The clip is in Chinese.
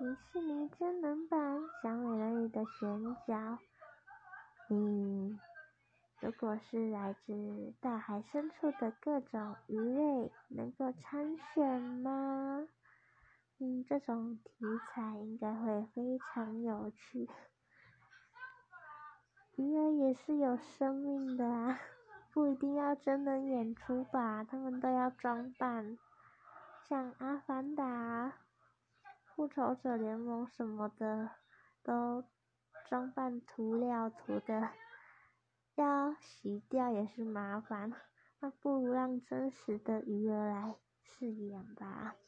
迪士尼真人版小美人鱼的选角，嗯如果是来自大海深处的各种鱼类，能够参选吗？嗯，这种题材应该会非常有趣。鱼儿也是有生命的啊，不一定要真人演出吧，他们都要装扮，像阿凡达、复仇者联盟什么的，都装扮涂料涂的，要洗掉也是麻烦，那不如让真实的鱼儿来饰演吧。